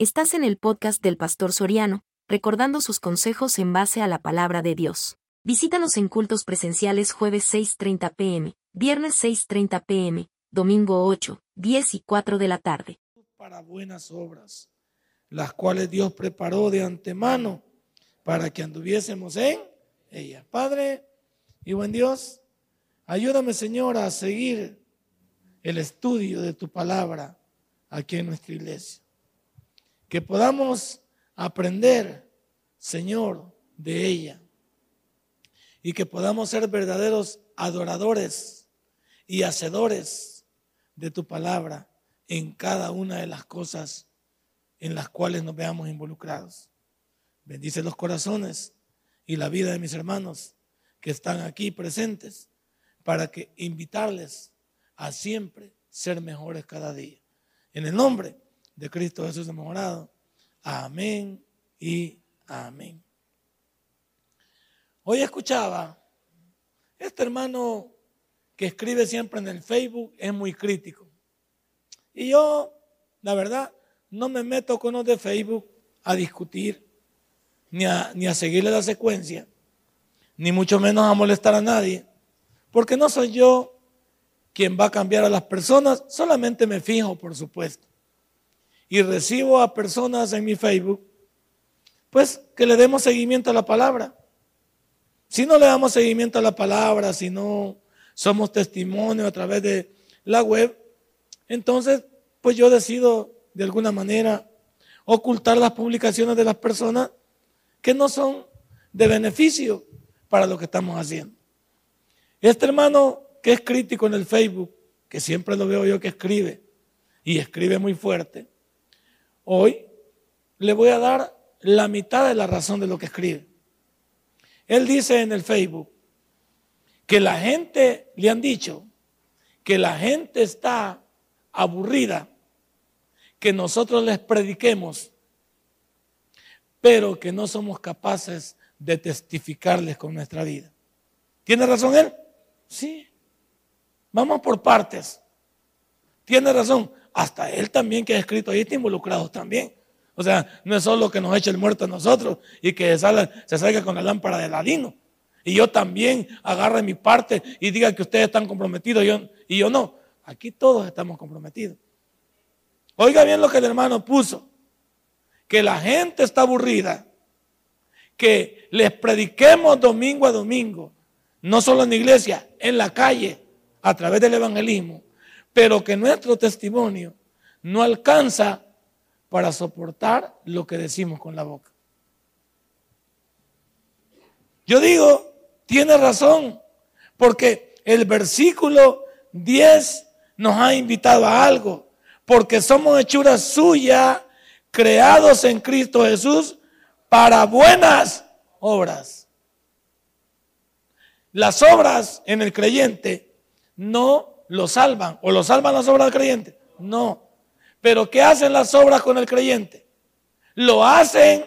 Estás en el podcast del Pastor Soriano, recordando sus consejos en base a la palabra de Dios. Visítanos en cultos presenciales jueves 6.30 pm, viernes 6.30 pm, domingo 8, 10 y 4 de la tarde. Para buenas obras, las cuales Dios preparó de antemano para que anduviésemos en ella. Padre y buen Dios, ayúdame Señor a seguir el estudio de tu palabra aquí en nuestra iglesia que podamos aprender, Señor, de ella. Y que podamos ser verdaderos adoradores y hacedores de tu palabra en cada una de las cosas en las cuales nos veamos involucrados. Bendice los corazones y la vida de mis hermanos que están aquí presentes para que invitarles a siempre ser mejores cada día. En el nombre de Cristo Jesús mejorado. Amén y amén. Hoy escuchaba, este hermano que escribe siempre en el Facebook es muy crítico. Y yo, la verdad, no me meto con los de Facebook a discutir, ni a, ni a seguirle la secuencia, ni mucho menos a molestar a nadie, porque no soy yo quien va a cambiar a las personas, solamente me fijo, por supuesto y recibo a personas en mi Facebook, pues que le demos seguimiento a la palabra. Si no le damos seguimiento a la palabra, si no somos testimonio a través de la web, entonces pues yo decido de alguna manera ocultar las publicaciones de las personas que no son de beneficio para lo que estamos haciendo. Este hermano que es crítico en el Facebook, que siempre lo veo yo que escribe, y escribe muy fuerte, Hoy le voy a dar la mitad de la razón de lo que escribe. Él dice en el Facebook que la gente, le han dicho, que la gente está aburrida, que nosotros les prediquemos, pero que no somos capaces de testificarles con nuestra vida. ¿Tiene razón él? Sí. Vamos por partes. Tiene razón hasta él también que ha escrito ahí está involucrado también. O sea, no es solo que nos eche el muerto a nosotros y que se salga, con la lámpara de ladino. Y yo también agarre mi parte y diga que ustedes están comprometidos y yo no. Aquí todos estamos comprometidos. Oiga bien lo que el hermano puso. Que la gente está aburrida. Que les prediquemos domingo a domingo. No solo en la iglesia, en la calle, a través del evangelismo pero que nuestro testimonio no alcanza para soportar lo que decimos con la boca. Yo digo, tiene razón, porque el versículo 10 nos ha invitado a algo, porque somos hechuras suyas, creados en Cristo Jesús para buenas obras. Las obras en el creyente no lo salvan o lo salvan las obras del creyente. No. Pero ¿qué hacen las obras con el creyente? Lo hacen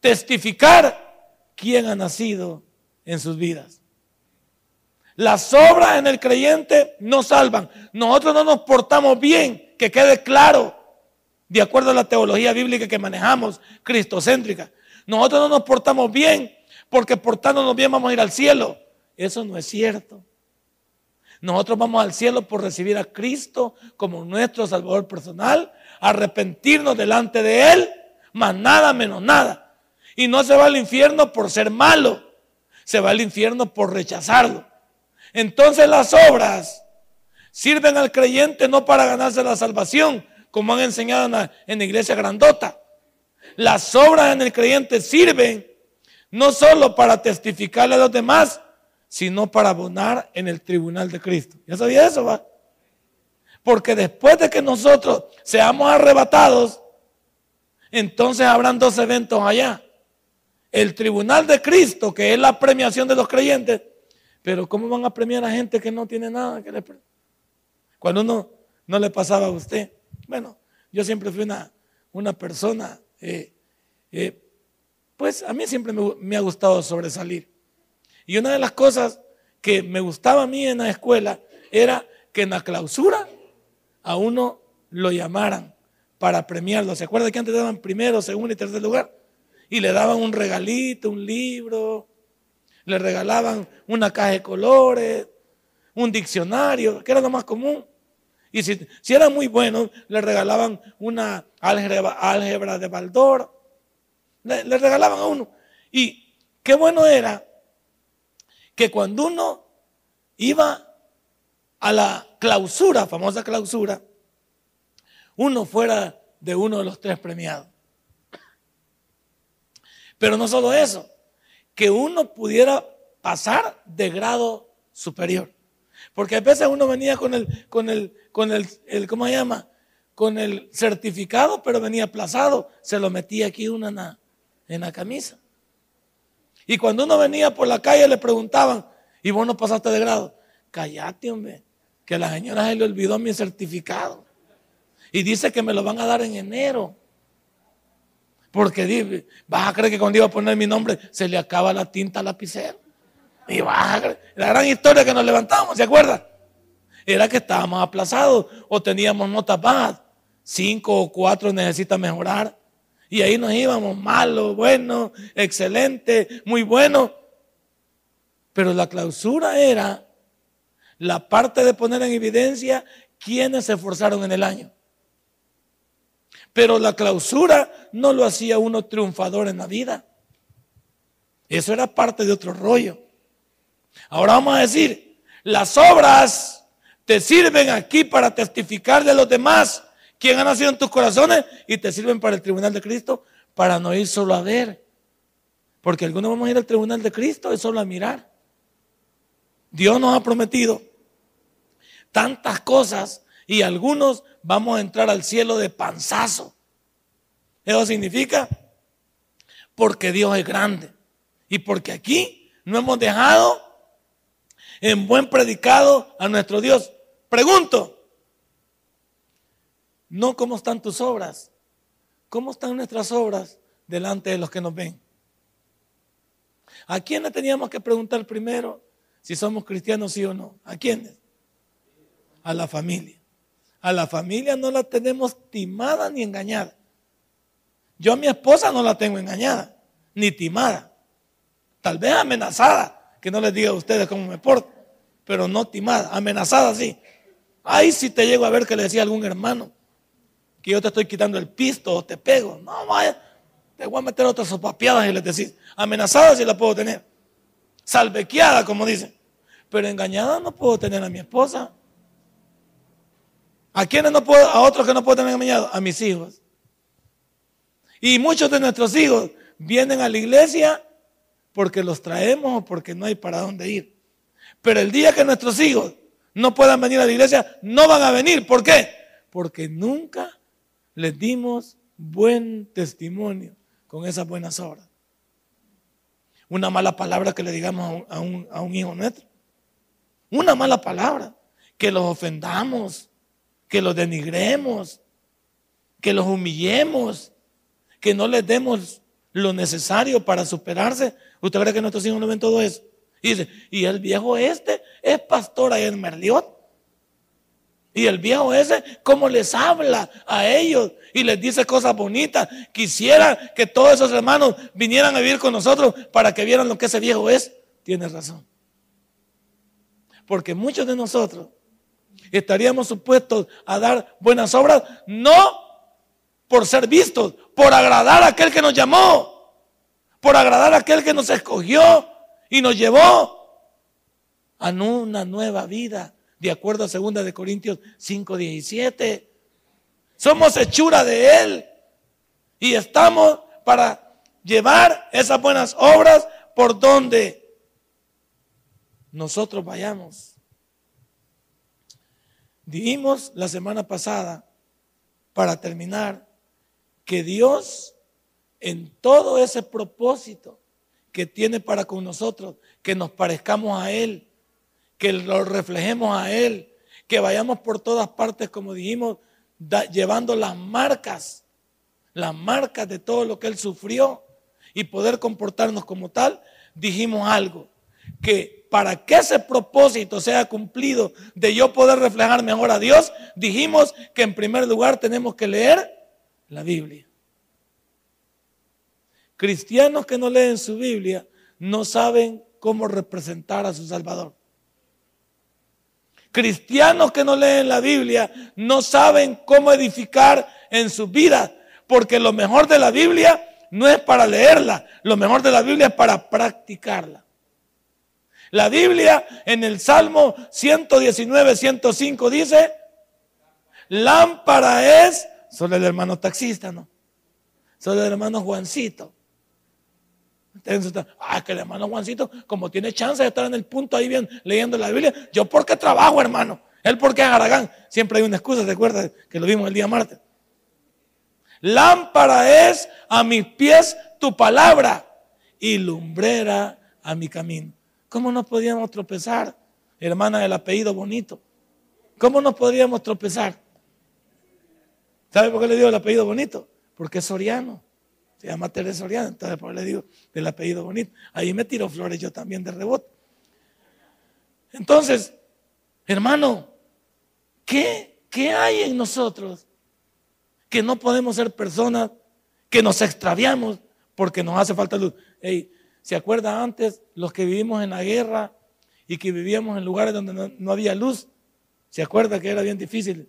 testificar quién ha nacido en sus vidas. Las obras en el creyente no salvan. Nosotros no nos portamos bien, que quede claro, de acuerdo a la teología bíblica que manejamos, cristocéntrica. Nosotros no nos portamos bien porque portándonos bien vamos a ir al cielo. Eso no es cierto. Nosotros vamos al cielo por recibir a Cristo como nuestro Salvador personal, arrepentirnos delante de Él, más nada menos nada. Y no se va al infierno por ser malo, se va al infierno por rechazarlo. Entonces las obras sirven al creyente no para ganarse la salvación, como han enseñado en la, iglesia grandota. Las obras en el creyente sirven no solo para testificarle a los demás, sino para abonar en el tribunal de Cristo. ¿Ya sabía eso, va? Porque después de que nosotros seamos arrebatados, entonces habrán dos eventos allá. El tribunal de Cristo, que es la premiación de los creyentes, pero ¿cómo van a premiar a gente que no tiene nada que le Cuando uno no le pasaba a usted. Bueno, yo siempre fui una, una persona, eh, eh, pues a mí siempre me ha gustado sobresalir. Y una de las cosas que me gustaba a mí en la escuela era que en la clausura a uno lo llamaran para premiarlo. ¿Se acuerda que antes daban primero, segundo y tercer lugar? Y le daban un regalito, un libro, le regalaban una caja de colores, un diccionario, que era lo más común. Y si, si era muy bueno, le regalaban una álgebra, de Baldor. Le regalaban a uno. Y qué bueno era que cuando uno iba a la clausura, famosa clausura, uno fuera de uno de los tres premiados. Pero no solo eso, que uno pudiera pasar de grado superior. Porque a veces uno venía con el, con el, con el, ¿cómo se llama? Con el certificado, pero venía aplazado. Se lo metía aquí una en la, en la camisa. Y cuando uno venía por la calle le preguntaban, ¿y vos no pasaste de grado? Cállate, hombre, que la señora se le olvidó mi certificado. Y dice que me lo van a dar en enero. Porque vas a creer que cuando iba a poner mi nombre se le acaba la tinta al lapicero. Y vas la gran historia que nos levantamos, ¿se acuerda? Era que estábamos aplazados o teníamos notas bajas. Cinco o cuatro necesita mejorar. Y ahí nos íbamos, malo, bueno, excelente, muy bueno. Pero la clausura era la parte de poner en evidencia quienes se esforzaron en el año. Pero la clausura no lo hacía uno triunfador en la vida. Eso era parte de otro rollo. Ahora vamos a decir, las obras te sirven aquí para testificar de los demás quién ha nacido en tus corazones y te sirven para el tribunal de Cristo para no ir solo a ver. Porque algunos vamos a ir al tribunal de Cristo es solo a mirar. Dios nos ha prometido tantas cosas y algunos vamos a entrar al cielo de panzazo. Eso significa porque Dios es grande y porque aquí no hemos dejado en buen predicado a nuestro Dios. Pregunto, no cómo están tus obras, cómo están nuestras obras delante de los que nos ven. ¿A quiénes teníamos que preguntar primero si somos cristianos sí o no? ¿A quiénes? A la familia. A la familia no la tenemos timada ni engañada. Yo a mi esposa no la tengo engañada, ni timada. Tal vez amenazada, que no les diga a ustedes cómo me porto, pero no timada, amenazada sí. Ahí si te llego a ver que le decía algún hermano que yo te estoy quitando el pisto o te pego. No, vaya, te voy a meter otras sopapiadas y les decís. Amenazada sí la puedo tener. Salvequeada, como dicen. Pero engañada no puedo tener a mi esposa. ¿A quiénes no puedo? A otros que no puedo tener engañado. A mis hijos. Y muchos de nuestros hijos vienen a la iglesia porque los traemos o porque no hay para dónde ir. Pero el día que nuestros hijos no puedan venir a la iglesia, no van a venir. ¿Por qué? Porque nunca les dimos buen testimonio con esas buenas obras. Una mala palabra que le digamos a un, hijo nuestro. Una mala palabra. Que los ofendamos que los denigremos, que los humillemos, que no les demos lo necesario para superarse. ¿Usted cree que nuestros hijos no ven todo eso? Y dice, y el viejo este es pastor ahí en Merliot. Y el viejo ese, ¿cómo les habla a ellos? Y les dice cosas bonitas. Quisiera que todos esos hermanos vinieran a vivir con nosotros para que vieran lo que ese viejo es. Tiene razón. Porque muchos de nosotros estaríamos supuestos a dar buenas obras, no por ser vistos, por agradar a aquel que nos llamó, por agradar a aquel que nos escogió y nos llevó a una nueva vida, de acuerdo a 2 de Corintios 5:17. Somos hechura de él y estamos para llevar esas buenas obras por donde nosotros vayamos. Dijimos la semana pasada, para terminar, que Dios en todo ese propósito que tiene para con nosotros, que nos parezcamos a Él, que lo reflejemos a Él, que vayamos por todas partes, como dijimos, llevando las marcas, las marcas de todo lo que Él sufrió y poder comportarnos como tal, dijimos algo, que para que ese propósito sea cumplido de yo poder reflejar mejor a Dios, dijimos que en primer lugar tenemos que leer la Biblia. Cristianos que no leen su Biblia no saben cómo representar a su Salvador. Cristianos que no leen la Biblia no saben cómo edificar en su vida, porque lo mejor de la Biblia no es para leerla, lo mejor de la Biblia es para practicarla. La Biblia en el Salmo 119, 105 dice, lámpara es, solo el hermano taxista, ¿no? Solo el hermano Juancito. Ah, que el hermano Juancito, como tiene chance de estar en el punto ahí bien leyendo la Biblia, yo porque trabajo, hermano. Él porque es Aragán. Siempre hay una excusa, ¿te acuerdas? Que lo vimos el día martes. Lámpara es a mis pies tu palabra y lumbrera a mi camino. ¿Cómo nos podíamos tropezar, hermana del apellido bonito? ¿Cómo nos podríamos tropezar? ¿Sabe por qué le digo el apellido bonito? Porque es soriano. Se llama Teresa Soriano, entonces le digo del apellido bonito. Ahí me tiro flores yo también de rebote. Entonces, hermano, ¿qué, qué hay en nosotros que no podemos ser personas que nos extraviamos porque nos hace falta luz? ¿Se acuerda antes los que vivimos en la guerra y que vivíamos en lugares donde no, había luz? ¿Se acuerda que era bien difícil?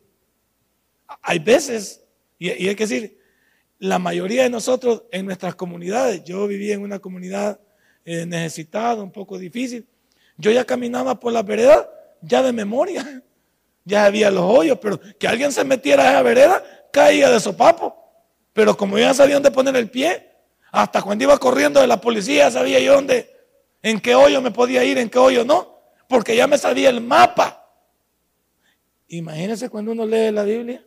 Hay veces, y, y hay que decir, la mayoría de nosotros en nuestras comunidades, yo vivía en una comunidad eh, necesitada, un poco difícil, yo ya caminaba por la vereda ya de memoria, ya había los hoyos, pero que alguien se metiera a esa vereda caía de sopapo, pero como ya sabía dónde poner el pie, hasta cuando iba corriendo de la policía sabía yo dónde, en qué hoyo me podía ir, en qué hoyo no, porque ya me sabía el mapa. Imagínense cuando uno lee la Biblia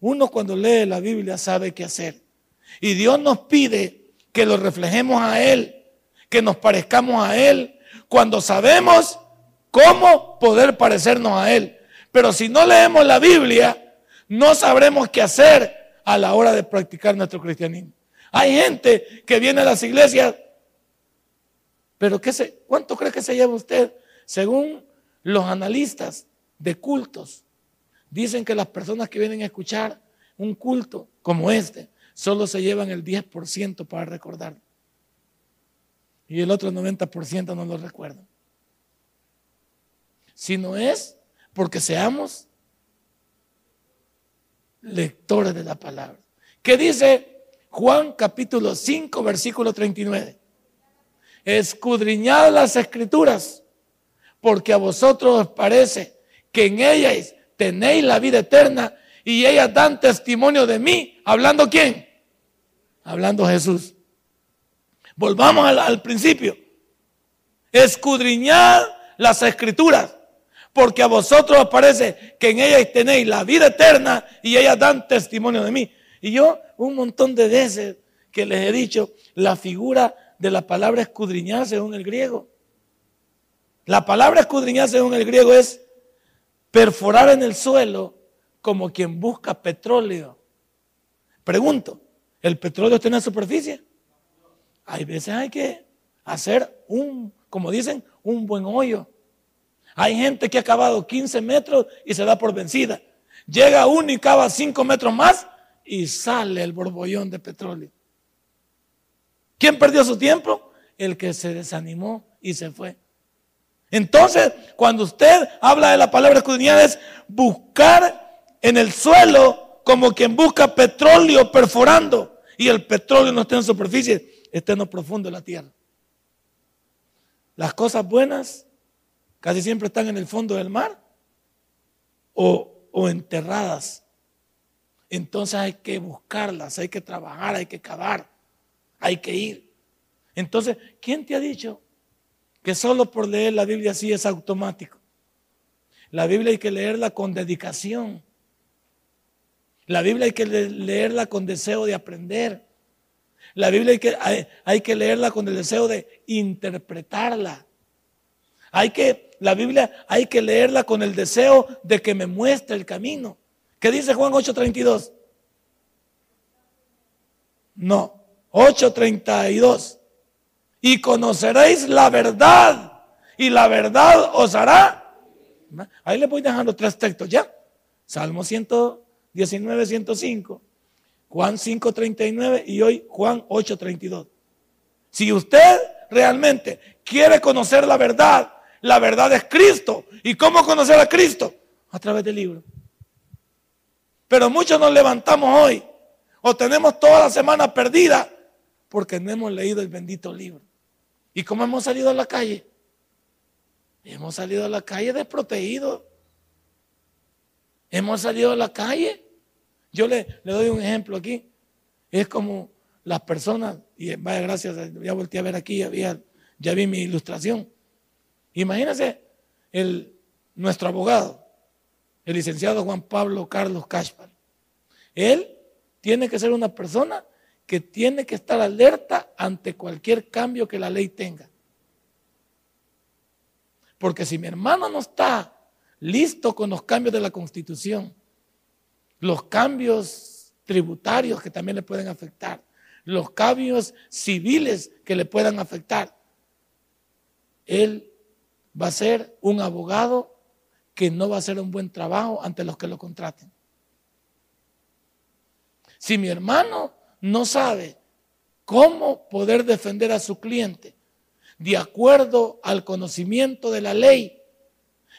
uno cuando lee la Biblia sabe qué hacer. Y Dios nos pide que lo reflejemos a Él, que nos parezcamos a Él, cuando sabemos cómo poder parecernos a Él. Pero si no leemos la Biblia, no sabremos qué hacer a la hora de practicar nuestro cristianismo. Hay gente que viene a las iglesias, pero ¿qué se, ¿cuánto cree que se lleva usted? Según los analistas de cultos, Dicen que las personas que vienen a escuchar un culto como este solo se llevan el 10% para recordar. Y el otro 90% no lo recuerdan. Si no es porque seamos lectores de la palabra. ¿Qué dice Juan capítulo 5, versículo 39? Escudriñad las escrituras, porque a vosotros os parece que en ellas tenéis la vida eterna y ellas dan testimonio de mí. ¿Hablando quién? Hablando Jesús. Volvamos al, principio. Escudriñad las escrituras, porque a vosotros os parece que en ellas tenéis la vida eterna y ellas dan testimonio de mí. Y yo un montón de veces que les he dicho la figura de la palabra escudriñar según el griego. La palabra escudriñar según el griego es perforar en el suelo como quien busca petróleo. Pregunto, ¿el petróleo está en la superficie? Hay veces hay que hacer un, como dicen, un buen hoyo. Hay gente que ha cavado 15 metros y se da por vencida. Llega uno y cava 5 metros más y sale el borbollón de petróleo. ¿Quién perdió su tiempo? El que se desanimó y se fue. Entonces, cuando usted habla de la palabra escudriñar es buscar en el suelo como quien busca petróleo perforando y el petróleo no está en superficie, está en lo profundo de la tierra. Las cosas buenas casi siempre están en el fondo del mar o, o enterradas. Entonces hay que buscarlas, hay que trabajar, hay que cavar, hay que ir. Entonces, ¿quién te ha dicho que solo por leer la Biblia así es automático. La Biblia hay que leerla con dedicación. La Biblia hay que leerla con deseo de aprender. La Biblia hay que, hay, que leerla con el deseo de interpretarla. Hay que, la Biblia hay que leerla con el deseo de que me muestre el camino. ¿Qué dice Juan 8:32? No, 8:32 y conoceréis la verdad y la verdad os hará. Ahí le voy dejando tres textos ya. Salmo 119, 105 Juan 5.39 y hoy Juan 8.32. Si usted realmente quiere conocer la verdad, la verdad es Cristo. ¿Y cómo conocer a Cristo? A través del libro. Pero muchos nos levantamos hoy o tenemos toda la semana perdida porque no hemos leído el bendito libro. ¿Y cómo hemos salido a la calle? Hemos salido a la calle desprotegidos. Hemos salido a la calle. Yo le, le doy un ejemplo aquí. Es como las personas, y vaya gracias, ya volteé a ver aquí, ya, ya vi mi ilustración. Imagínense el, nuestro abogado, el licenciado Juan Pablo Carlos Cashpal. Él tiene que ser una persona que tiene que estar alerta ante cualquier cambio que la ley tenga. Porque si mi hermano no está listo con los cambios de la constitución, los cambios tributarios que también le pueden afectar, los cambios civiles que le puedan afectar, él va a ser un abogado que no va a hacer un buen trabajo ante los que lo contraten. Si mi hermano no sabe cómo poder defender a su cliente de acuerdo al conocimiento de la ley,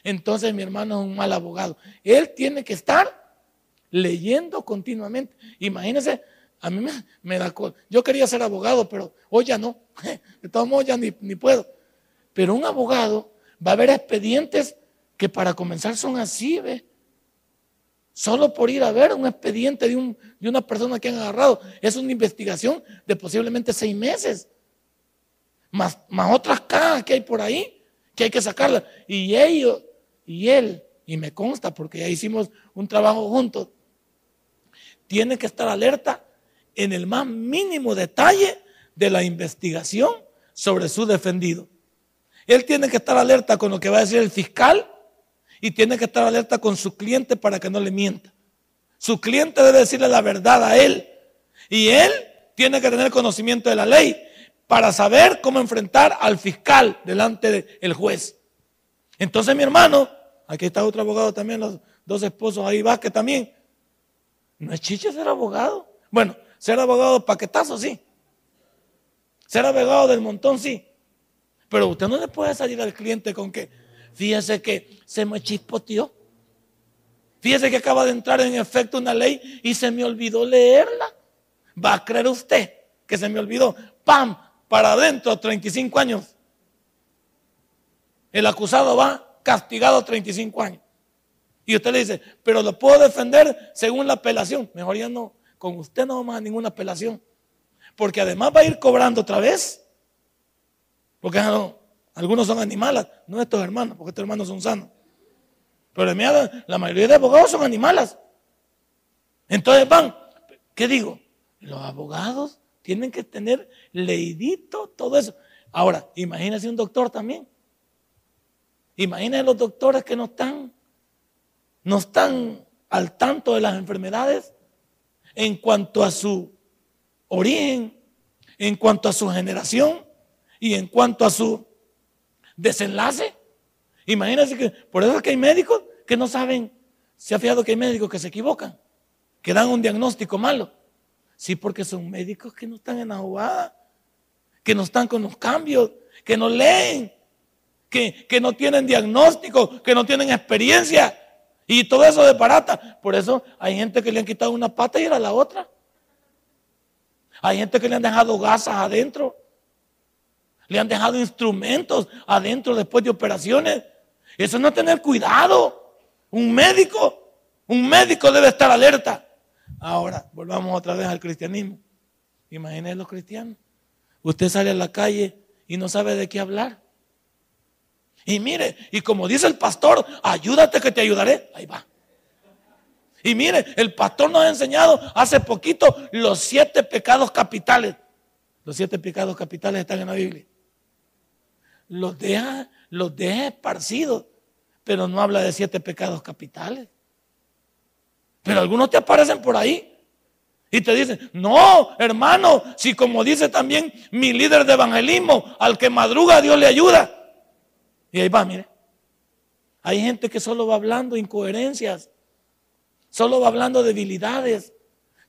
entonces mi hermano es un mal abogado. Él tiene que estar leyendo continuamente. Imagínense, a mí me, da... Yo quería ser abogado, pero hoy ya no. De todos modos ya ni, ni puedo. Pero un abogado va a haber expedientes que para comenzar son así, ¿ve? Solo por ir a ver un expediente de, un, de una persona que han agarrado. Es una investigación de posiblemente seis meses. Más, más otras cajas que hay por ahí, que hay que sacarlas. Y ellos, y él, y me consta porque ya hicimos un trabajo juntos, tiene que estar alerta en el más mínimo detalle de la investigación sobre su defendido. Él tiene que estar alerta con lo que va a decir el fiscal y tiene que estar alerta con su cliente para que no le mienta. Su cliente debe decirle la verdad a él. Y él tiene que tener conocimiento de la ley para saber cómo enfrentar al fiscal delante del juez. Entonces mi hermano, aquí está otro abogado también, los dos esposos ahí va que también. No es chiche ser abogado. Bueno, ser abogado paquetazo, sí. Ser abogado del montón, sí. Pero usted no le puede salir al cliente con que, Fíjese que se me chispoteó. Fíjese que acaba de entrar en efecto una ley y se me olvidó leerla. ¿Va a creer usted que se me olvidó? ¡Pam! Para adentro, 35 años. El acusado va castigado 35 años. Y usted le dice, pero lo puedo defender según la apelación. Mejor ya no, con usted no vamos a ninguna apelación. Porque además va a ir cobrando otra vez. Porque no, algunos son animales, no estos hermanos, porque estos hermanos son sanos. Pero la mayoría de abogados son animales. Entonces van, ¿qué digo? Los abogados tienen que tener leidito todo eso. Ahora, imagínese un doctor también. Imagínense los doctores que no están, no están al tanto de las enfermedades en cuanto a su origen, en cuanto a su generación y en cuanto a su desenlace. Imagínense que por eso es que hay médicos que no saben. Se ha fijado que hay médicos que se equivocan, que dan un diagnóstico malo. Sí, porque son médicos que no están en la jugada, que no están con los cambios, que no leen, que, que no tienen diagnóstico, que no tienen experiencia. Y todo eso de parata. Por eso hay gente que le han quitado una pata y era la otra. Hay gente que le han dejado gasas adentro le han dejado instrumentos adentro después de operaciones. Eso no es tener cuidado. Un médico, un médico debe estar alerta. Ahora, volvamos otra vez al cristianismo. Imagínense los cristianos. Usted sale a la calle y no sabe de qué hablar. Y mire, y como dice el pastor, ayúdate que te ayudaré. Ahí va. Y mire, el pastor nos ha enseñado hace poquito los siete pecados capitales. Los siete pecados capitales están en la Biblia los deja, los deja esparcidos, pero no habla de siete pecados capitales. Pero algunos te aparecen por ahí y te dicen, no, hermano, si como dice también mi líder de evangelismo, al que madruga Dios le ayuda. Y ahí va, mire. Hay gente que solo va hablando incoherencias, solo va hablando debilidades.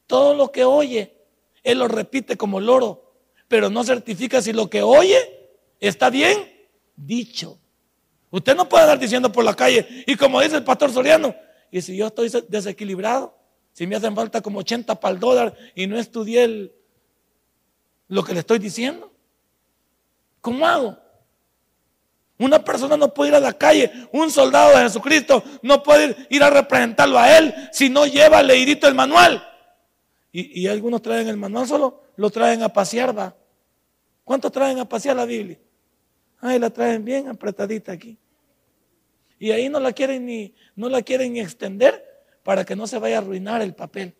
todo lo que oye, él lo repite como loro, pero no certifica si lo que oye está bien dicho. Usted no puede andar diciendo por la calle, y como dice el pastor Soriano, y si yo estoy desequilibrado, si me hacen falta como 80 para el dólar y no estudié lo que le estoy diciendo, ¿cómo hago? Una persona no puede ir a la calle, un soldado de Jesucristo no puede ir a representarlo a él si no lleva leidito el manual. Y, algunos traen el manual solo, lo traen a pasear, va. ¿Cuántos traen a pasear la Biblia? Ay, la traen bien apretadita aquí. Y ahí no la quieren ni, no la quieren extender para que no se vaya a arruinar el papel.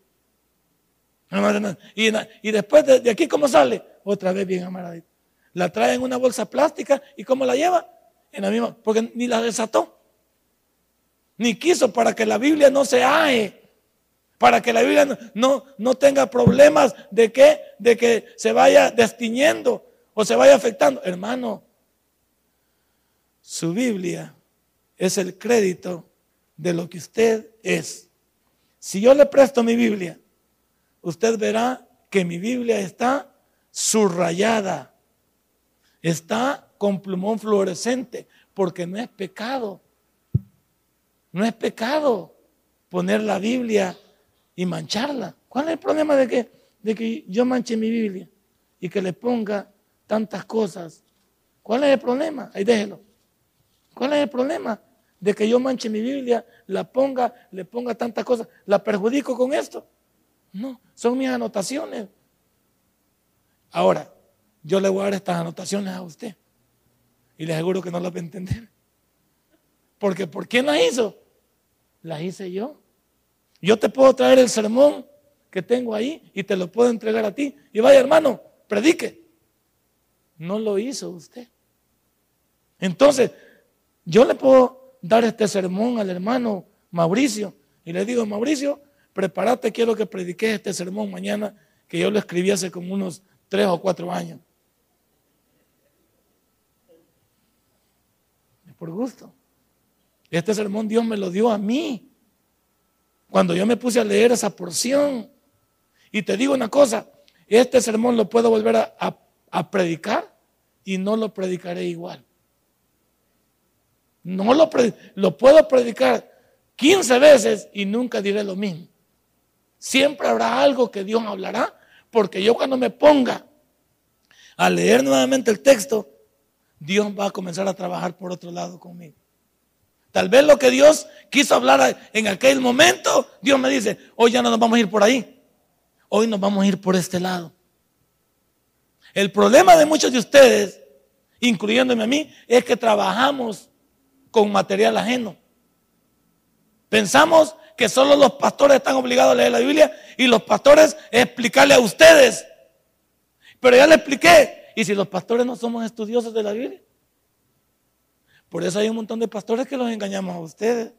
Y, y después de, aquí, ¿cómo sale? Otra vez bien amaradita. La trae en una bolsa plástica y ¿cómo la lleva? En la misma, porque ni la desató. Ni quiso para que la Biblia no se ae para que la Biblia no, no, tenga problemas de que, de que se vaya destiñendo o se vaya afectando. Hermano, su Biblia es el crédito de lo que usted es. Si yo le presto mi Biblia, usted verá que mi Biblia está subrayada, está con plumón fluorescente, porque no es pecado. No es pecado poner la Biblia y mancharla. ¿Cuál es el problema de que, de que yo manche mi Biblia y que le ponga tantas cosas? ¿Cuál es el problema? Ahí déjelo. ¿Cuál es el problema de que yo manche mi Biblia, la ponga, le ponga tantas cosas? ¿La perjudico con esto? No, son mis anotaciones. Ahora, yo le voy a dar estas anotaciones a usted y le aseguro que no las va a entender. Porque ¿por quién las hizo? Las hice yo. Yo te puedo traer el sermón que tengo ahí y te lo puedo entregar a ti. Y vaya hermano, predique. No lo hizo usted. Entonces, yo le puedo dar este sermón al hermano Mauricio y le digo, Mauricio, prepárate, quiero que prediques este sermón mañana, que yo lo escribí hace como unos tres o cuatro años. Por gusto. Este sermón Dios me lo dio a mí. Cuando yo me puse a leer esa porción, y te digo una cosa, este sermón lo puedo volver a, predicar y no lo predicaré igual. No lo, lo puedo predicar 15 veces y nunca diré lo mismo. Siempre habrá algo que Dios hablará, porque yo cuando me ponga a leer nuevamente el texto, Dios va a comenzar a trabajar por otro lado conmigo. Tal vez lo que Dios quiso hablar en aquel momento, Dios me dice, hoy ya no nos vamos a ir por ahí, hoy nos vamos a ir por este lado. El problema de muchos de ustedes, incluyéndome a mí, es que trabajamos con material ajeno. Pensamos que solo los pastores están obligados a leer la Biblia y los pastores explicarle a ustedes. Pero ya le expliqué. ¿Y si los pastores no somos estudiosos de la Biblia? Por eso hay un montón de pastores que los engañamos a ustedes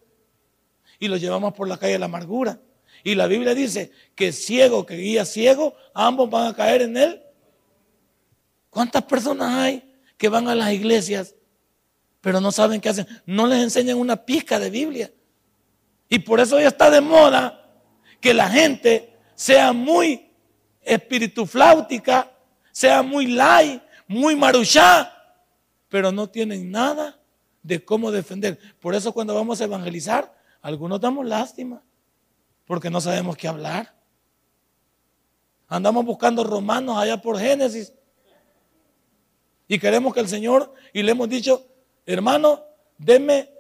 y los llevamos por la calle de la amargura. Y la Biblia dice que ciego que guía ciego, ambos van a caer en él. ¿Cuántas personas hay que van a las iglesias pero no saben qué hacen? No les enseñan una pizca de Biblia. Y por eso ya está de moda que la gente sea muy espiritufláutica, sea muy light, muy maruchá, pero no tienen nada de cómo defender. Por eso cuando vamos a evangelizar, algunos damos lástima, porque no sabemos qué hablar. Andamos buscando romanos allá por Génesis. Y queremos que el Señor, y le hemos dicho, hermano, deme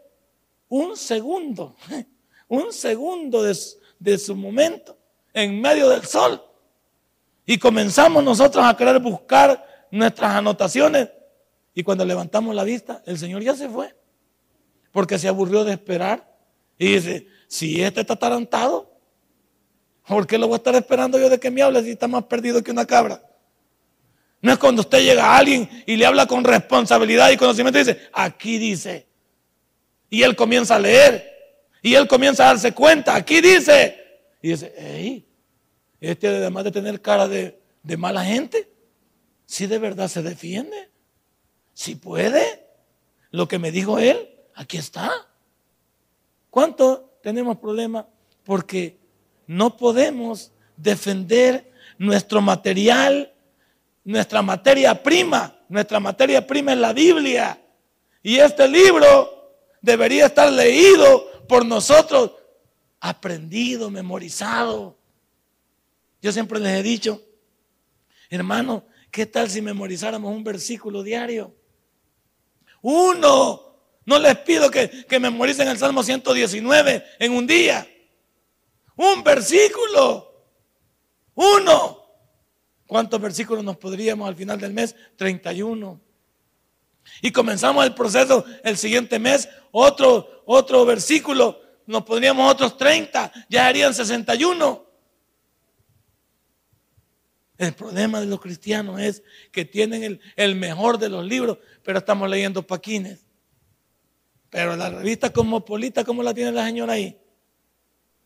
un segundo, un segundo de, su momento en medio del sol. Y comenzamos nosotros a querer buscar nuestras anotaciones y cuando levantamos la vista, el Señor ya se fue. Porque se aburrió de esperar. Y dice, si este está atarantado, ¿por qué lo voy a estar esperando yo de que me hable si está más perdido que una cabra? No es cuando usted llega a alguien y le habla con responsabilidad y conocimiento y dice, aquí dice. Y él comienza a leer. Y él comienza a darse cuenta, aquí dice. Y dice, hey, este además de tener cara de, mala gente, si de verdad se defiende. Si puede, lo que me dijo él, aquí está. ¿Cuánto tenemos problemas? Porque no podemos defender nuestro material, nuestra materia prima. Nuestra materia prima es la Biblia. Y este libro debería estar leído por nosotros, aprendido, memorizado. Yo siempre les he dicho, hermano, ¿qué tal si memorizáramos un versículo diario? Uno. No les pido que, que memoricen el Salmo 119 en un día. Un versículo. Uno. ¿Cuántos versículos nos podríamos al final del mes? 31. Y comenzamos el proceso el siguiente mes, otro, otro versículo, nos podríamos otros 30, ya harían 61. El problema de los cristianos es que tienen el, el mejor de los libros, pero estamos leyendo paquines. Pero la revista Cosmopolita, ¿cómo la tiene la señora ahí?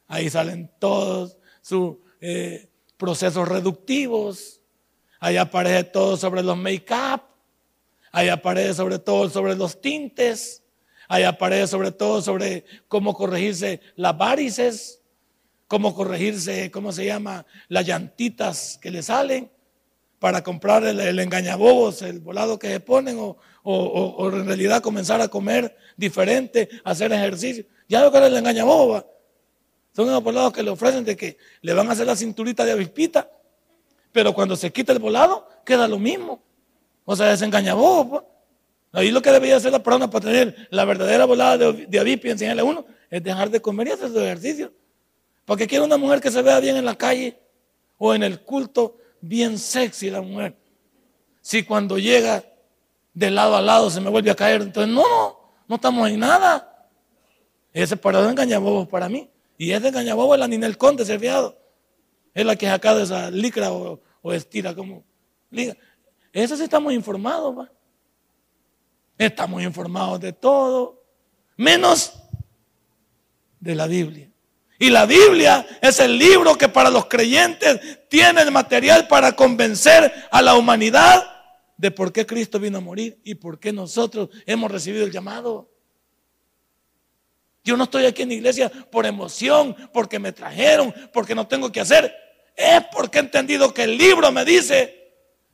Ahí salen todos sus eh, procesos reductivos. Ahí aparece todo sobre los make-up. Ahí aparece sobre todo sobre los tintes. Ahí aparece sobre todo sobre cómo corregirse las varices. Cómo corregirse, ¿cómo se llama? Las llantitas que le salen para comprar el, engañabobos, el volado que se ponen, o, en realidad comenzar a comer diferente, hacer ejercicio. Ya lo que era el engañabobos. Son los volados que le ofrecen de que le van a hacer la cinturita de avispita, pero cuando se quita el volado, queda lo mismo. O sea, es engañabobos. Ahí lo que debería hacer la persona para tener la verdadera volada de, de y enseñarle a uno es dejar de comer y hacer su ejercicio. Porque quiere una mujer que se vea bien en la calle o en el culto bien sexy la mujer. Si cuando llega de lado a lado se me vuelve a caer, entonces no, no, no estamos en nada. Ese parado engañabobos para mí. Y ese engañabobo es la Ninel Conde, ese. Es la que saca de esa licra o, estira como liga. Eso sí estamos informados, va. Estamos informados de todo, menos de la Biblia. Y la Biblia es el libro que para los creyentes tiene el material para convencer a la humanidad de por qué Cristo vino a morir y por qué nosotros hemos recibido el llamado. Yo no estoy aquí en la iglesia por emoción, porque me trajeron, porque no tengo que hacer. Es porque he entendido que el libro me dice,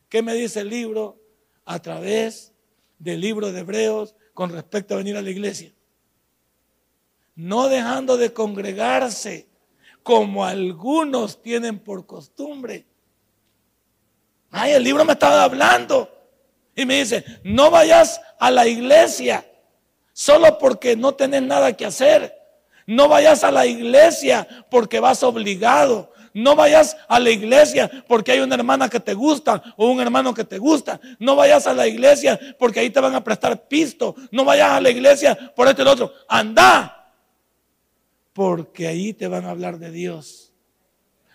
¿qué me dice el libro? A través del libro de Hebreos con respecto a venir a la iglesia no dejando de congregarse, como algunos tienen por costumbre. Ay, el libro me estaba hablando y me dice, no vayas a la iglesia solo porque no tenés nada que hacer. No vayas a la iglesia porque vas obligado. No vayas a la iglesia porque hay una hermana que te gusta o un hermano que te gusta. No vayas a la iglesia porque ahí te van a prestar pisto. No vayas a la iglesia por este y el otro. Anda porque ahí te van a hablar de Dios,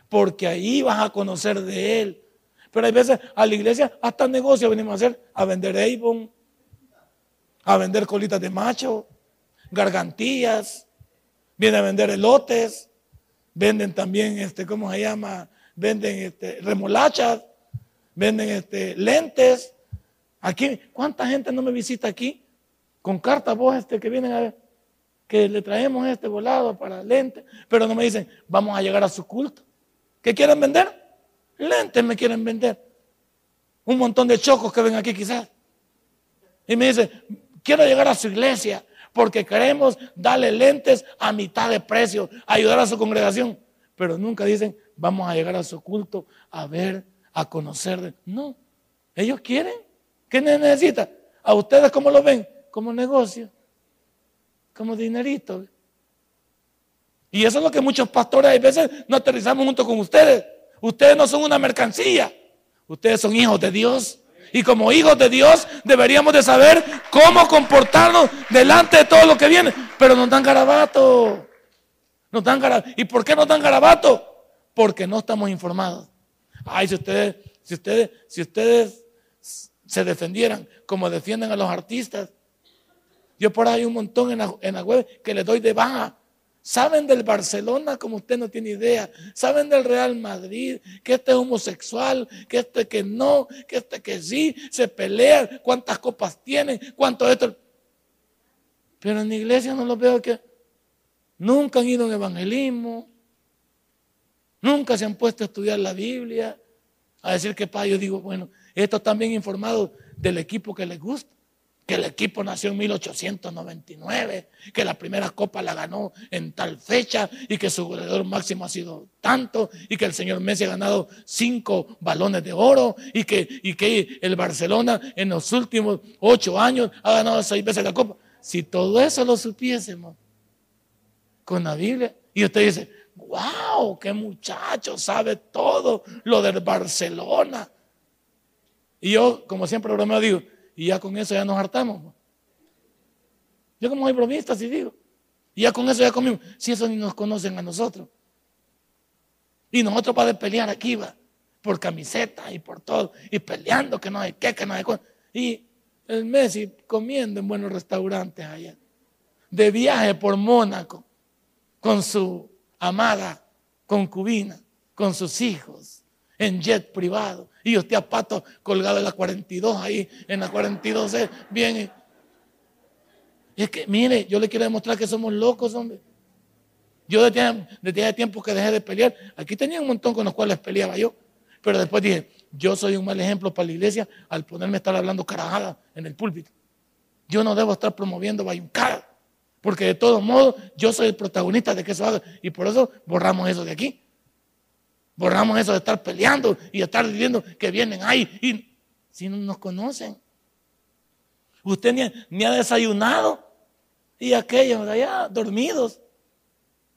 porque ahí vas a conocer de Él. Pero hay veces a la iglesia hasta negocio venimos a hacer, a vender Avon, a vender colitas de macho, gargantillas, vienen a vender elotes, venden también, este, ¿cómo se llama? Venden este, remolachas, venden este, lentes. Aquí, ¿cuánta gente no me visita aquí? Con cartas vos este, que vienen a ver que le traemos este volado para lentes, pero no me dicen, vamos a llegar a su culto. ¿Qué quieren vender? Lentes me quieren vender. Un montón de chocos que ven aquí quizás. Y me dicen, quiero llegar a su iglesia porque queremos darle lentes a mitad de precio, ayudar a su congregación. Pero nunca dicen, vamos a llegar a su culto a ver, a conocer. No, ellos quieren. ¿Qué necesitan? ¿A ustedes cómo lo ven? Como negocio como dinerito. Y eso es lo que muchos pastores a veces no aterrizamos junto con ustedes. Ustedes no son una mercancía. Ustedes son hijos de Dios. Y como hijos de Dios deberíamos de saber cómo comportarnos delante de todo lo que viene. Pero nos dan garabato. Nos dan garabato. ¿Y por qué nos dan garabato? Porque no estamos informados. Ay, si ustedes, si ustedes, si ustedes se defendieran como defienden a los artistas, yo por ahí un montón en la, web que le doy de baja. Saben del Barcelona como usted no tiene idea. Saben del Real Madrid, que este es homosexual, que este que no, que este que sí, se pelea, cuántas copas tienen, cuánto esto. Pero en la iglesia no los veo que nunca han ido en evangelismo. Nunca se han puesto a estudiar la Biblia, a decir que, pa, yo digo, bueno, estos están bien informados del equipo que les gusta que el equipo nació en 1899, que la primera copa la ganó en tal fecha y que su goleador máximo ha sido tanto y que el señor Messi ha ganado cinco balones de oro y que, el Barcelona en los últimos ocho años ha ganado seis veces la copa. Si todo eso lo supiésemos con la Biblia y usted dice, wow, qué muchacho, sabe todo lo del Barcelona. Y yo, como siempre bromeo, digo, y ya con eso ya nos hartamos. Yo como soy bromista, si digo. Y ya con eso ya comimos. Si eso ni nos conocen a nosotros. Y nosotros para pelear aquí va. Por camiseta y por todo. Y peleando que no hay qué, que no hay qué. Y el Messi comiendo en buenos restaurantes allá. De viaje por Mónaco. Con su amada concubina. Con sus hijos. En jet privado y usted a pato colgado en la 42 ahí, en la 42 bien. Y es que, mire, yo le quiero demostrar que somos locos, hombre. Yo desde, desde tiempo que dejé de pelear, aquí tenía un montón con los cuales peleaba yo, pero después dije, yo soy un mal ejemplo para la iglesia al ponerme a estar hablando carajada en el púlpito. Yo no debo estar promoviendo bayuncada, porque de todos modos yo soy el protagonista de que eso haga y por eso borramos eso de aquí. Borramos eso de estar peleando y estar diciendo que vienen ahí y si no nos conocen. Usted ni, ha desayunado y aquellos allá dormidos,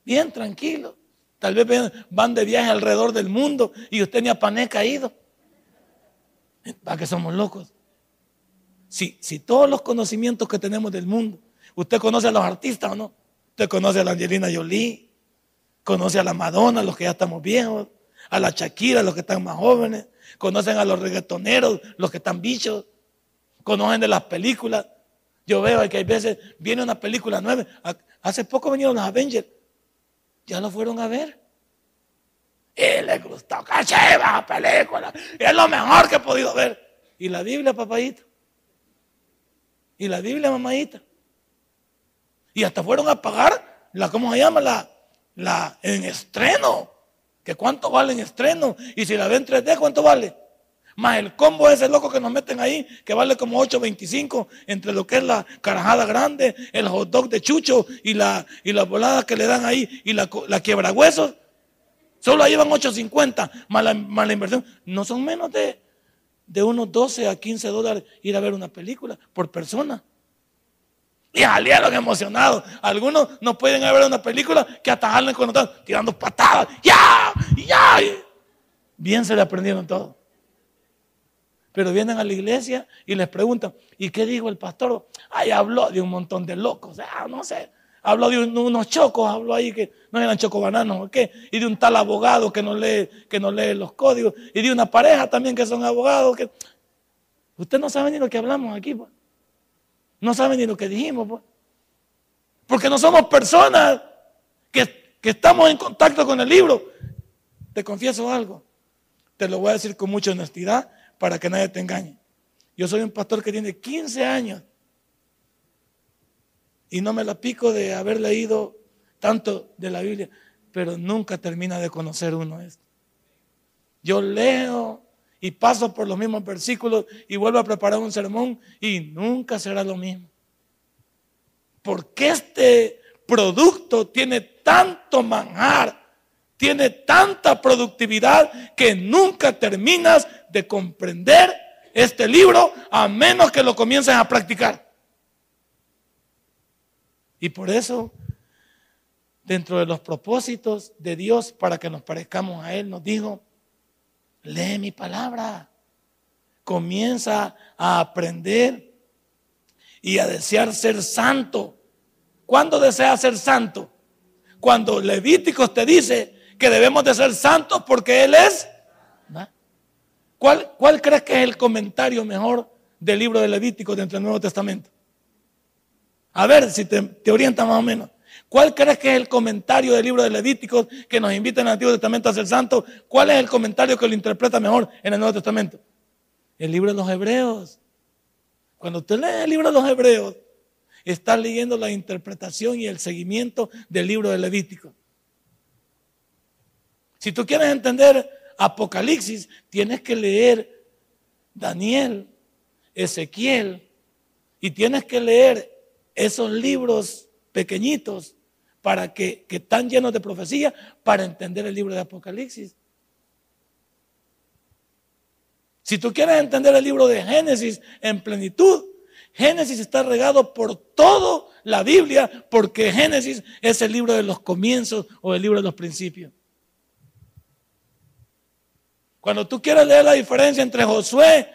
bien tranquilos. Tal vez van de viaje alrededor del mundo y usted ni a pané caído. ¿Para que somos locos? Si, si todos los conocimientos que tenemos del mundo, usted conoce a los artistas o no, usted conoce a la Angelina Jolie, conoce a la Madonna, los que ya estamos viejos, a la Shakira, los que están más jóvenes, conocen a los reggaetoneros, los que están bichos, conocen de las películas. Yo veo que hay veces viene una película nueva. Hace poco vinieron los Avengers. Ya lo fueron a ver. Y les gustó. ¡Qué la película! Es lo mejor que he podido ver. Y la Biblia, papadito. Y la Biblia, mamadita. Y hasta fueron a pagar la, ¿cómo se llama? La, la en estreno que cuánto vale en estreno. Y si la ven 3D, ¿cuánto vale? Más el combo ese loco que nos meten ahí, que vale como 8.25 entre lo que es la carajada grande, el hot dog de chucho y la, y la volada que le dan ahí y la, la huesos. Solo ahí van 8.50 más la, más la inversión. No son menos de, de unos 12 a 15 dólares ir a ver una película por persona. Y salieron emocionados. Algunos no pueden ver una película que hasta jalen cuando están tirando patadas. ¡Ya! ¡Ya! Bien se le aprendieron todo. Pero vienen a la iglesia y les preguntan, ¿y qué dijo el pastor? Ay, habló de un montón de locos. Ah, no sé. Habló de unos chocos, habló ahí que no eran chocobananos o qué. Y de un tal abogado que no lee, que no lee los códigos. Y de una pareja también que son abogados. Que... Usted no sabe ni lo que hablamos aquí. Pues. No saben ni lo que dijimos. Pues. Porque no somos personas que, que estamos en contacto con el libro. Te confieso algo. Te lo voy a decir con mucha honestidad para que nadie te engañe. Yo soy un pastor que tiene 15 años y no me la pico de haber leído tanto de la Biblia, pero nunca termina de conocer uno esto. Yo leo y paso por los mismos versículos y vuelvo a preparar un sermón y nunca será lo mismo. Porque este producto tiene tanto manjar, tiene tanta productividad que nunca terminas de comprender este libro a menos que lo comiences a practicar. Y por eso, dentro de los propósitos de Dios para que nos parezcamos a Él, nos dijo, Lee mi palabra. Comienza a aprender y a desear ser santo. ¿Cuándo deseas ser santo? Cuando Levíticos te dice que debemos de ser santos porque Él es. ¿Cuál, ¿Cuál crees que es el comentario mejor del libro de Levíticos dentro del Nuevo Testamento? A ver si te, te orienta más o menos. ¿Cuál crees que es el comentario del libro de Levíticos que nos invita en el Antiguo Testamento a ser santo? ¿Cuál es el comentario que lo interpreta mejor en el Nuevo Testamento? El libro de los Hebreos. Cuando usted lee el libro de los Hebreos, está leyendo la interpretación y el seguimiento del libro de Levítico. Si tú quieres entender Apocalipsis, tienes que leer Daniel, Ezequiel, y tienes que leer esos libros pequeñitos para que, que están llenos de profecía para entender el libro de Apocalipsis. Si tú quieres entender el libro de Génesis en plenitud, Génesis está regado por toda la Biblia porque Génesis es el libro de los comienzos o el libro de los principios. Cuando tú quieres leer la diferencia entre Josué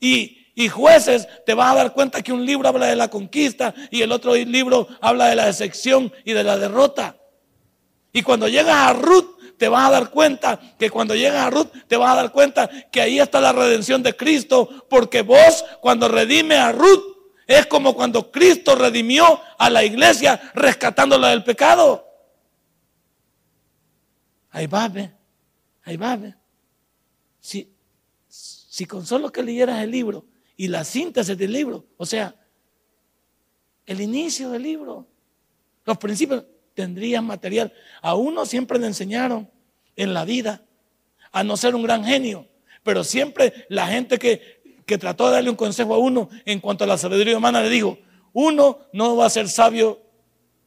y, y jueces, te vas a dar cuenta que un libro habla de la conquista y el otro libro habla de la decepción y de la derrota. Y cuando llegas a Ruth, te vas a dar cuenta que cuando llegas a Ruth, te vas a dar cuenta que ahí está la redención de Cristo, porque vos cuando redime a Ruth, es como cuando Cristo redimió a la iglesia rescatándola del pecado. Ahí va, ve. Ahí va. Si, si con solo que leyeras el libro y la síntesis del libro, o sea, el inicio del libro, los principios, tendrías material. A uno siempre le enseñaron en la vida a no ser un gran genio, pero siempre la gente que, que trató de darle un consejo a uno en cuanto a la sabiduría humana le dijo, uno no va a ser sabio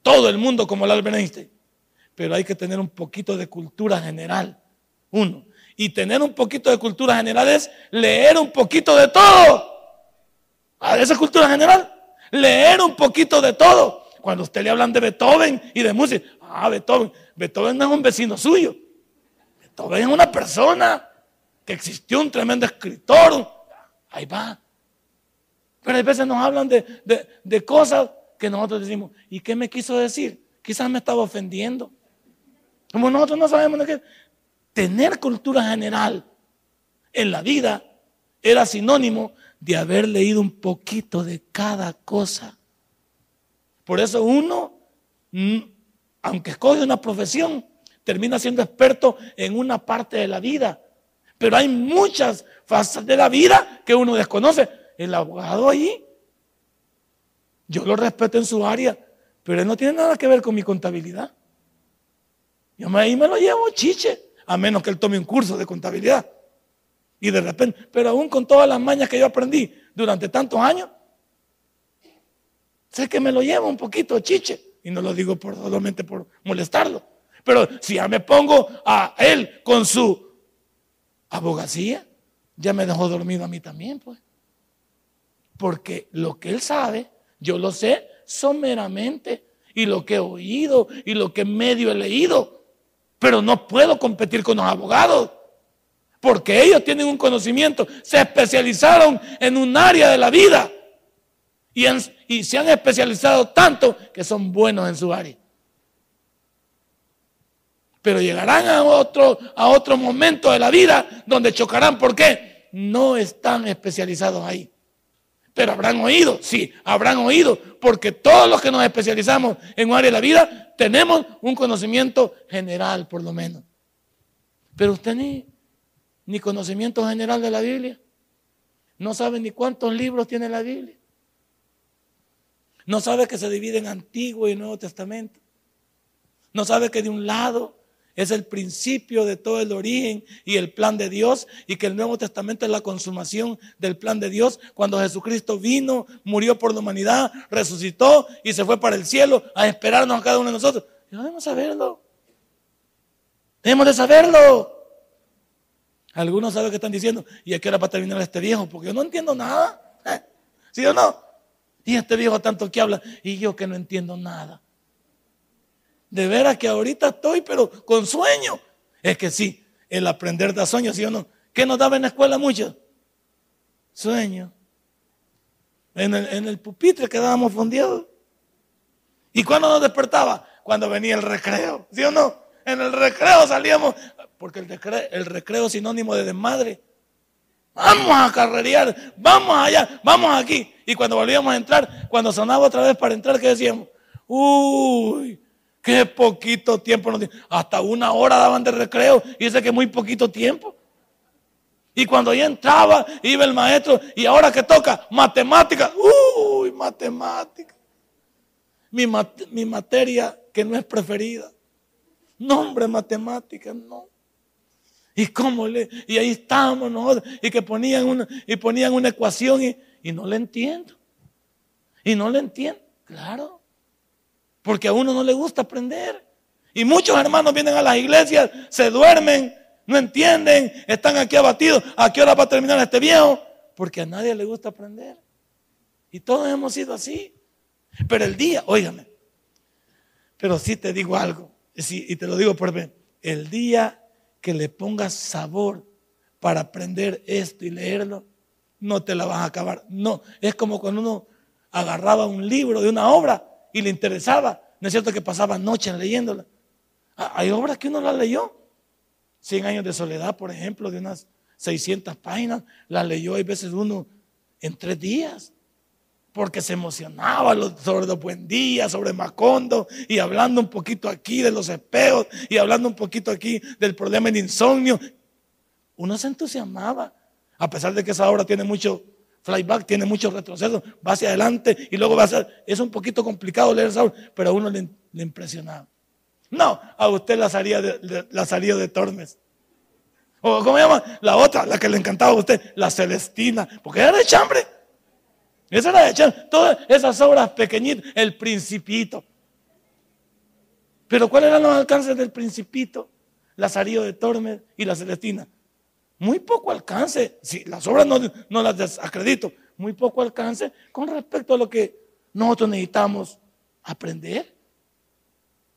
todo el mundo como el Albert pero hay que tener un poquito de cultura general, uno. Y tener un poquito de cultura general es leer un poquito de todo. A esa cultura general, leer un poquito de todo. Cuando usted le hablan de Beethoven y de música, ah, Beethoven, Beethoven no es un vecino suyo. Beethoven es una persona que existió un tremendo escritor. Ahí va. Pero a veces nos hablan de, de cosas que nosotros decimos, ¿y qué me quiso decir? Quizás me estaba ofendiendo. Como nosotros no sabemos de qué. Tener cultura general en la vida era sinónimo de haber leído un poquito de cada cosa. Por eso uno, mm, aunque escoge una profesión, termina siendo experto en una parte de la vida. Pero hay muchas fases de la vida que uno desconoce. El abogado ahí, yo lo respeto en su área, pero él no tiene nada que ver con mi contabilidad. Yo ahí me lo llevo chiche a menos que él tome un curso de contabilidad. Y de repente, pero aún con todas las mañas que yo aprendí durante tantos años, sé que me lo llevo un poquito chiche. Y no lo digo por, solamente por molestarlo. Pero si ya me pongo a él con su abogacía, ya me dejó dormido a mí también, pues. Porque lo que él sabe, yo lo sé someramente. Y lo que he oído y lo que medio he leído pero no puedo competir con los abogados. Porque ellos tienen un conocimiento, se especializaron en un área de la vida y, se han especializado tanto que son buenos en su área. Pero llegarán a otro, a otro momento de la vida donde chocarán. ¿Por qué? No están especializados ahí. Pero habrán oído, sí, habrán oído, porque todos los que nos especializamos en un área de la vida tenemos un conocimiento general, por lo menos. Pero usted ni, ni conocimiento general de la Biblia. No sabe ni cuántos libros tiene la Biblia. No sabe que se divide en Antiguo y Nuevo Testamento. No sabe que de un lado es el principio de todo el origen y el plan de Dios y que el Nuevo Testamento es la consumación del plan de Dios cuando Jesucristo vino, murió por la humanidad, resucitó y se fue para el cielo a esperarnos a cada uno de nosotros. debemos saberlo. Debemos de saberlo. Algunos saben que están diciendo, y es que era para terminar este viejo, porque yo no entiendo nada. ¿Eh? ¿Sí o no? Y este viejo tanto que habla, y yo que no entiendo nada. De veras que ahorita estoy, pero con sueño. Es que sí, el aprender da sueño, ¿sí o no? ¿Qué nos daba en la escuela mucho? Sueño. En el, en pupitre quedábamos fundidos. ¿Y cuándo nos despertaba? Cuando venía el recreo, ¿sí o no? En el recreo salíamos, porque el recreo, es sinónimo de desmadre. Vamos a carrerear, vamos allá, vamos aquí. Y cuando volvíamos a entrar, cuando sonaba otra vez para entrar, ¿qué decíamos? Uy, Qué poquito tiempo nos Hasta una hora daban de recreo y dice que muy poquito tiempo. Y cuando ya entraba, iba el maestro y ahora que toca matemáticas, uy, matemáticas. Mi, materia que no es preferida. Nombre matemáticas, no. Y cómo le, y ahí estábamos nosotros, y que ponían una, y ponían una ecuación y, y no le entiendo. Y no le entiendo. Claro. Porque a uno no le gusta aprender. Y muchos hermanos vienen a las iglesias, se duermen, no entienden, están aquí abatidos. ¿A qué hora va a terminar este viejo? Porque a nadie le gusta aprender. Y todos hemos sido así. Pero el día, óigame, pero sí te digo algo, y te lo digo por ver, el día que le pongas sabor para aprender esto y leerlo, no te la vas a acabar. No, es como cuando uno agarraba un libro de una obra y le interesaba. No es cierto que pasaba noches leyéndola. Hay obras que uno la leyó. Cien años de soledad, por ejemplo, de unas 600 páginas, la leyó hay veces uno en tres días porque se emocionaba sobre los buen días, sobre Macondo, y hablando un poquito aquí de los espejos, y hablando un poquito aquí del problema del insomnio. Uno se entusiasmaba, a pesar de que esa obra tiene mucho flyback, tiene mucho retroceso, va hacia adelante y luego va a ser, es un poquito complicado leer esa obra, pero a uno le, impresionaba. No, a usted la salía de, la salía de Tormes. O ¿cómo se llama? La otra, la que le encantaba a usted, la Celestina, porque era de chambre. Esa era de Todas esas obras pequeñitas, el principito. Pero ¿cuáles eran los alcances del principito? Lazarillo de Tormes y la Celestina. Muy poco alcance. Si las obras no, no las desacredito. Muy poco alcance con respecto a lo que nosotros necesitamos aprender.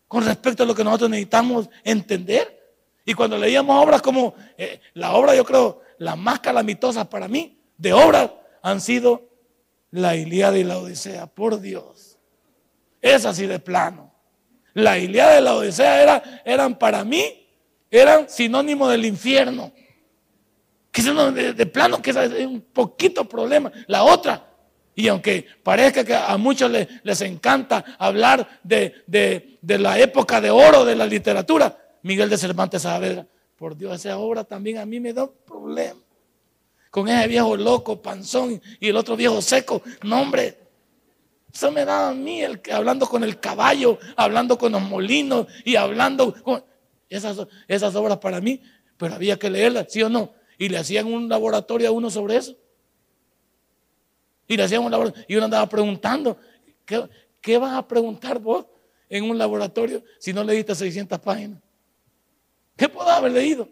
Con respecto a lo que nosotros necesitamos entender. Y cuando leíamos obras como eh, la obra, yo creo, la más calamitosa para mí, de obras, han sido la Ilíada y la Odisea, por Dios. Es así de plano. La Ilíada y la Odisea era, eran para mí, eran sinónimo del infierno. Que de, de plano que es un poquito problema. La otra, y aunque parezca que a muchos les, les encanta hablar de, de, de, la época de oro de la literatura, Miguel de Cervantes Saavedra, por Dios, esa obra también a mí me da un problema con ese viejo loco, panzón, y el otro viejo seco. No, hombre, eso me daba a mí, el, hablando con el caballo, hablando con los molinos y hablando con esas, esas obras para mí, pero había que leerlas, ¿sí o no? Y le hacían un laboratorio a uno sobre eso. Y le hacían un laboratorio, y uno andaba preguntando, ¿qué, qué vas a preguntar vos en un laboratorio si no leíste 600 páginas? ¿Qué puedo haber leído?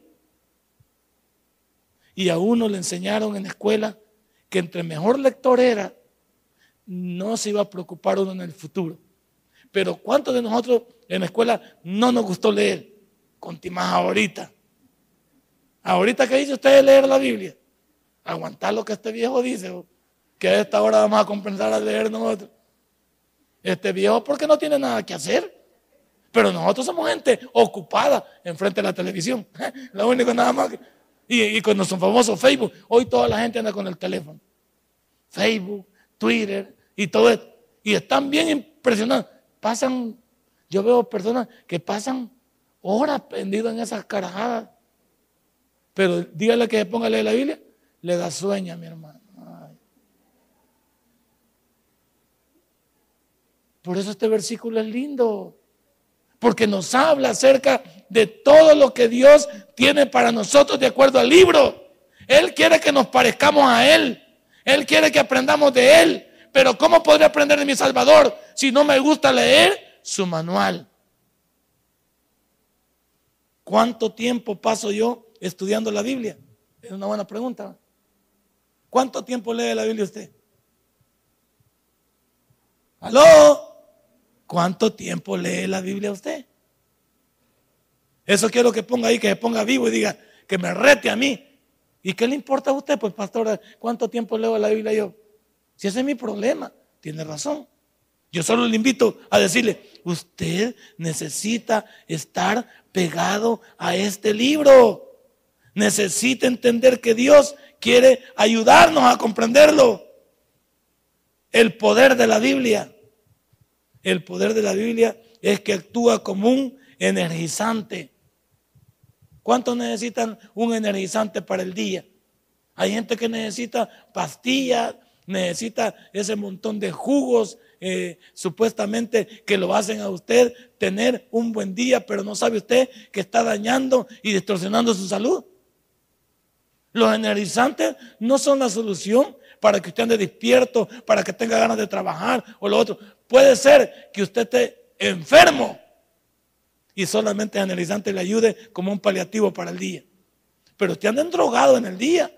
Y a uno le enseñaron en la escuela que entre mejor lector era, no se iba a preocupar uno en el futuro. Pero ¿cuántos de nosotros en la escuela no nos gustó leer? Contimás ahorita. Ahorita que dice usted leer la Biblia. Aguantar lo que este viejo dice, que a esta hora vamos a compensar a leer nosotros. Este viejo porque no tiene nada que hacer. Pero nosotros somos gente ocupada enfrente de la televisión. Lo único nada más que y, con nuestro famoso Facebook. Hoy toda la gente anda con el teléfono. Facebook, Twitter y todo esto. Y están bien impresionados. Pasan, yo veo personas que pasan horas pendidas en esas carajadas. Pero dígale que se ponga a leer la Biblia, le da sueño a mi hermano. Por eso este versículo es lindo porque nos habla acerca de todo lo que Dios tiene para nosotros de acuerdo al libro. Él quiere que nos parezcamos a Él. Él quiere que aprendamos de Él. Pero ¿cómo podré aprender de mi Salvador si no me gusta leer su manual? ¿Cuánto tiempo paso yo estudiando la Biblia? Es una buena pregunta. ¿Cuánto tiempo lee la Biblia usted? ¿Aló? ¿Cuánto tiempo lee la Biblia usted? Eso quiero que ponga ahí, que se ponga vivo y diga, que me rete a mí. ¿Y qué le importa a usted? Pues, pastor, ¿cuánto tiempo leo la Biblia yo? Si ese es mi problema, tiene razón. Yo solo le invito a decirle, usted necesita estar pegado a este libro. Necesita entender que Dios quiere ayudarnos a comprenderlo. El poder de la Biblia. El poder de la Biblia es que actúa como un energizante. ¿Cuántos necesitan un energizante para el día? Hay gente que necesita pastillas, necesita ese montón de jugos, eh, supuestamente que lo hacen a usted tener un buen día, pero no sabe usted que está dañando y distorsionando su salud. Los energizantes no son la solución para que usted ande despierto, para que tenga ganas de trabajar o lo otro. Puede ser que usted esté enfermo y solamente el energizante le ayude como un paliativo para el día. Pero usted anda endrogado en el día.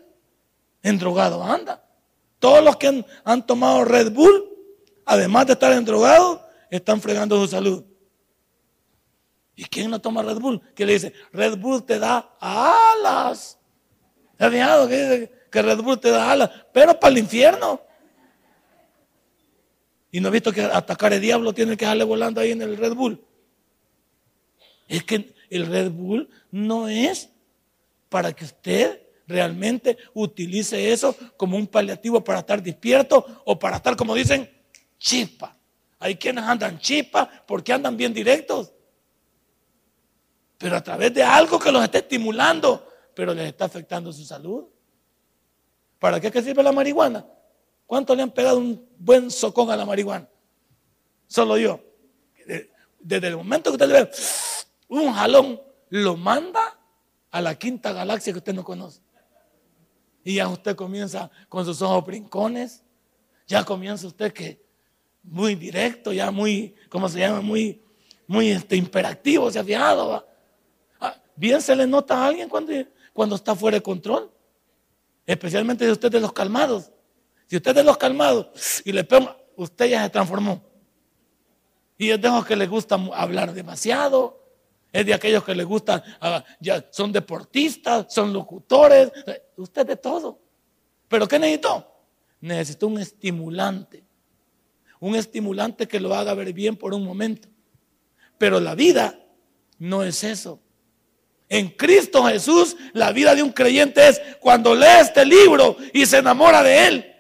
Endrogado anda. Todos los que han, tomado Red Bull, además de estar endrogados, están fregando su salud. ¿Y quién no toma Red Bull? Que le dice, Red Bull te da alas. ¿Has dice que Red Bull te da alas? Pero para el infierno. Y no he visto que atacar el diablo tiene que dejarle volando ahí en el Red Bull. Es que el Red Bull no es para que usted realmente utilice eso como un paliativo para estar despierto o para estar, como dicen, chispa. Hay quienes andan chispa porque andan bien directos. Pero a través de algo que los está estimulando, pero les está afectando su salud. ¿Para qué sirve la marihuana? ¿Cuánto le han pegado un buen socón a la marihuana? Solo yo. Desde el momento que usted le ve un jalón, lo manda a la quinta galaxia que usted no conoce. Y ya usted comienza con sus ojos brincones. Ya comienza usted que muy directo, ya muy, ¿cómo se llama? Muy, muy este, imperativo, se ha fijado. Ah, bien se le nota a alguien cuando, cuando está fuera de control. Especialmente si usted es de los calmados. Si usted es de los calmados y le pega, usted ya se transformó. Y es de los que le gusta hablar demasiado. Es de aquellos que le gustan, ah, ya son deportistas, son locutores. Usted de todo. ¿Pero qué necesitó? Necesitó un estimulante. Un estimulante que lo haga ver bien por un momento. Pero la vida no es eso. En Cristo Jesús, la vida de un creyente es cuando lee este libro y se enamora de él.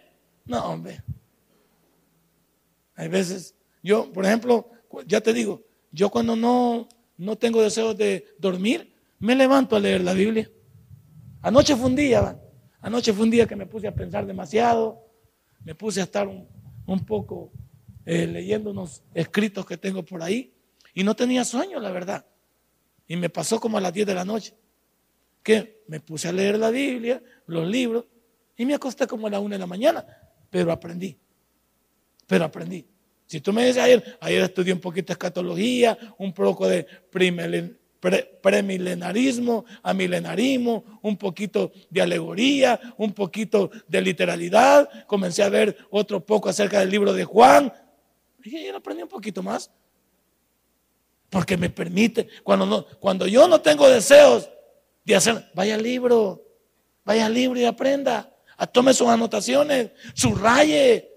No, hombre. Hay veces, yo, por ejemplo, ya te digo, yo cuando no, no tengo deseos de dormir, me levanto a leer la Biblia. Anoche fue un día, anoche fue un día que me puse a pensar demasiado, me puse a estar un, poco eh, leyendo unos escritos que tengo por ahí y no tenía sueño, la verdad. Y me pasó como a las 10 de la noche, que me puse a leer la Biblia, los libros, y me acosté como a la 1 de la mañana, pero aprendí, pero aprendí. Si tú me dices ayer, ayer estudié un poquito de escatología, un poco de premilenarismo, amilenarismo, un poquito de alegoría, un poquito de literalidad, comencé a ver otro poco acerca del libro de Juan, y ayer aprendí un poquito más. Porque me permite, cuando, no, cuando yo no tengo deseos de hacer, vaya al libro, vaya al libro y aprenda. Tome sus anotaciones, subraye.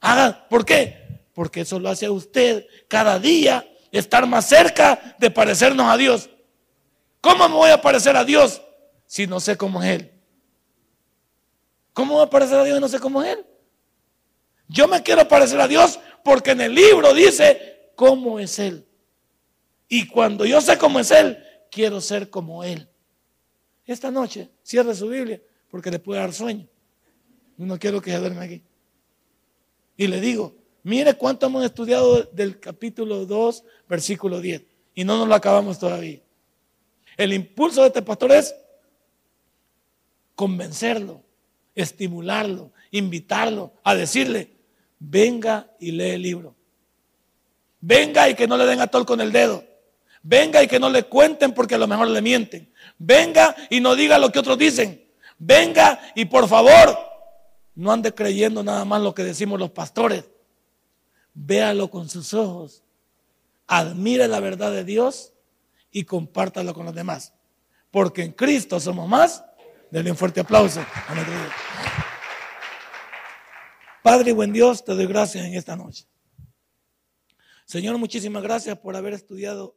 Haga, ¿por qué? Porque eso lo hace usted cada día estar más cerca de parecernos a Dios. ¿Cómo me voy a parecer a Dios si no sé cómo es Él? ¿Cómo voy a parecer a Dios si no sé cómo es Él? Yo me quiero parecer a Dios porque en el libro dice cómo es Él. Y cuando yo sé cómo es Él, quiero ser como Él. Esta noche cierre su Biblia porque le puede dar sueño. No quiero que se duerme aquí. Y le digo, mire cuánto hemos estudiado del capítulo 2, versículo 10. Y no nos lo acabamos todavía. El impulso de este pastor es convencerlo, estimularlo, invitarlo a decirle, venga y lee el libro. Venga y que no le den a tol con el dedo. Venga y que no le cuenten porque a lo mejor le mienten. Venga y no diga lo que otros dicen. Venga y por favor, no ande creyendo nada más lo que decimos los pastores. Véalo con sus ojos. Admire la verdad de Dios y compártalo con los demás. Porque en Cristo somos más. Denle un fuerte aplauso a Dios. Padre, buen Dios, te doy gracias en esta noche. Señor, muchísimas gracias por haber estudiado